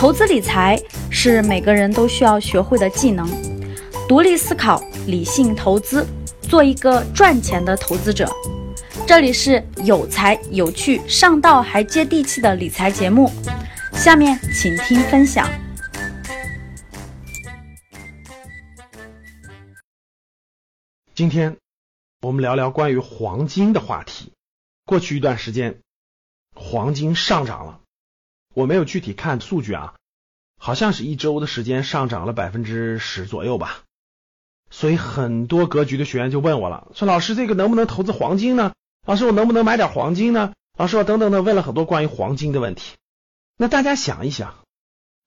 投资理财是每个人都需要学会的技能，独立思考，理性投资，做一个赚钱的投资者。这里是有才有趣、上道还接地气的理财节目，下面请听分享。今天我们聊聊关于黄金的话题。过去一段时间，黄金上涨了。我没有具体看数据啊，好像是一周的时间上涨了百分之十左右吧。所以很多格局的学员就问我了，说老师这个能不能投资黄金呢？老师我能不能买点黄金呢？老师我等等的问了很多关于黄金的问题。那大家想一想，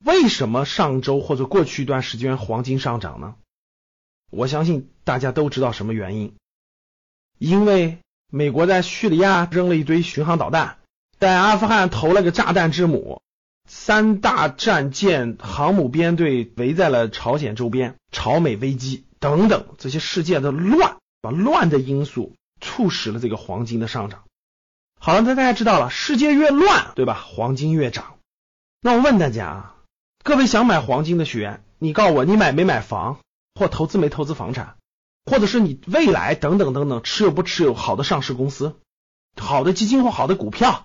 为什么上周或者过去一段时间黄金上涨呢？我相信大家都知道什么原因，因为美国在叙利亚扔了一堆巡航导弹。在阿富汗投了个炸弹之母，三大战舰、航母编队围在了朝鲜周边，朝美危机等等这些事件的乱，把乱的因素促使了这个黄金的上涨。好了，那大家知道了，世界越乱，对吧？黄金越涨。那我问大家啊，各位想买黄金的学员，你告诉我，你买没买房，或投资没投资房产，或者是你未来等等等等持有不持有好的上市公司、好的基金或好的股票？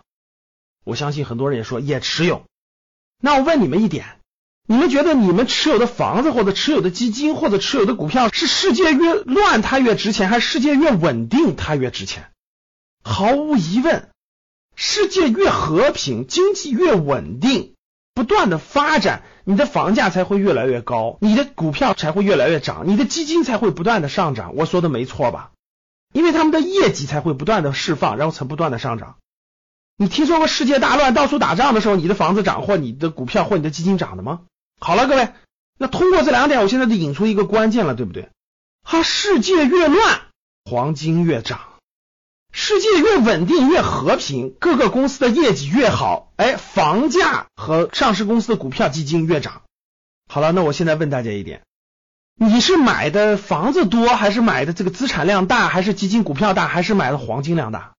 我相信很多人也说也持有，那我问你们一点，你们觉得你们持有的房子或者持有的基金或者持有的股票是世界越乱它越值钱，还是世界越稳定它越值钱？毫无疑问，世界越和平，经济越稳定，不断的发展，你的房价才会越来越高，你的股票才会越来越涨，你的基金才会不断的上涨。我说的没错吧？因为他们的业绩才会不断的释放，然后才不断的上涨。你听说过世界大乱、到处打仗的时候，你的房子涨或你的股票或你的基金涨的吗？好了，各位，那通过这两点，我现在就引出一个关键了，对不对？哈，世界越乱，黄金越涨；世界越稳定、越和平，各个公司的业绩越好，哎，房价和上市公司的股票、基金越涨。好了，那我现在问大家一点：你是买的房子多，还是买的这个资产量大，还是基金股票大，还是买的黄金量大？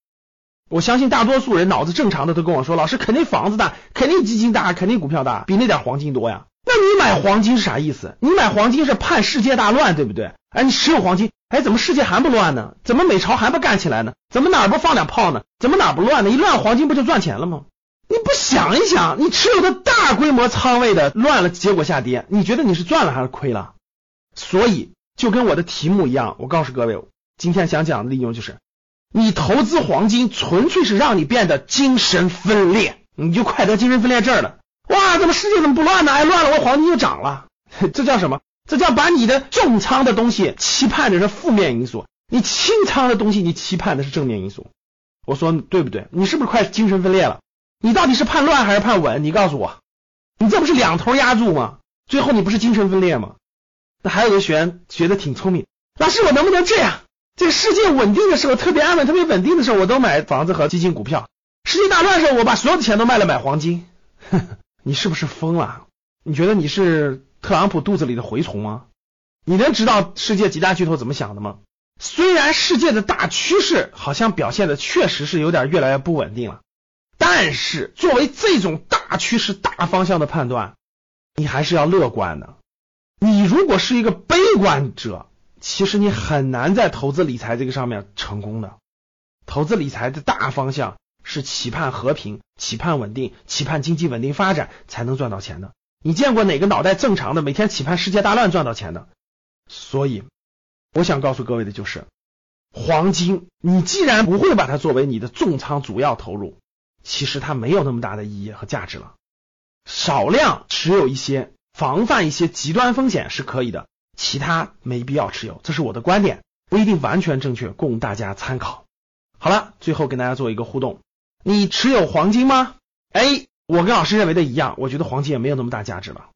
我相信大多数人脑子正常的都跟我说，老师肯定房子大，肯定基金大，肯定股票大，比那点黄金多呀。那你买黄金是啥意思？你买黄金是盼世界大乱，对不对？哎，你持有黄金，哎，怎么世界还不乱呢？怎么美朝还不干起来呢？怎么哪不放两炮呢？怎么哪不乱呢？一乱黄金不就赚钱了吗？你不想一想，你持有的大规模仓位的乱了，结果下跌，你觉得你是赚了还是亏了？所以就跟我的题目一样，我告诉各位，今天想讲的内容就是。你投资黄金纯粹是让你变得精神分裂，你就快得精神分裂症了。哇，怎么世界怎么不乱呢？哎，乱了，我黄金就涨了。这叫什么？这叫把你的重仓的东西期盼的是负面因素，你轻仓的东西你期盼的是正面因素。我说对不对？你是不是快精神分裂了？你到底是盼乱还是盼稳？你告诉我，你这不是两头压住吗？最后你不是精神分裂吗？那还有个学员学的挺聪明，老师我能不能这样？这个世界稳定的时候，特别安稳、特别稳定的时候，我都买房子和基金股票。世界大乱的时候，我把所有的钱都卖了买黄金。你是不是疯了？你觉得你是特朗普肚子里的蛔虫吗？你能知道世界几大巨头怎么想的吗？虽然世界的大趋势好像表现的确实是有点越来越不稳定了，但是作为这种大趋势、大方向的判断，你还是要乐观的。你如果是一个悲观者。其实你很难在投资理财这个上面成功的。投资理财的大方向是期盼和平、期盼稳定、期盼经济稳定发展才能赚到钱的。你见过哪个脑袋正常的每天期盼世界大乱赚到钱的？所以，我想告诉各位的就是，黄金，你既然不会把它作为你的重仓主要投入，其实它没有那么大的意义和价值了。少量持有一些，防范一些极端风险是可以的。其他没必要持有，这是我的观点，不一定完全正确，供大家参考。好了，最后跟大家做一个互动，你持有黄金吗？A，我跟老师认为的一样，我觉得黄金也没有那么大价值了。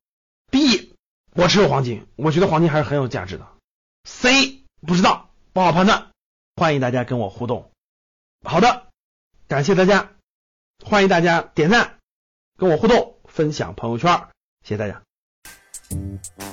B，我持有黄金，我觉得黄金还是很有价值的。C，不知道，不好判断，欢迎大家跟我互动。好的，感谢大家，欢迎大家点赞，跟我互动，分享朋友圈，谢谢大家。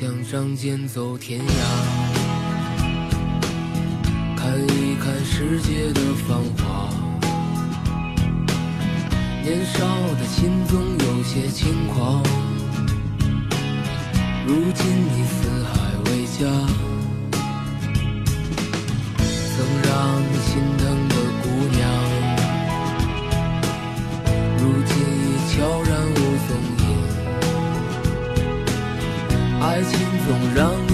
想仗剑走天涯，看一看世界的繁华。年少的心总有些轻狂，如今你四海为家。曾让你心疼的姑娘。如今已悄然。爱情总让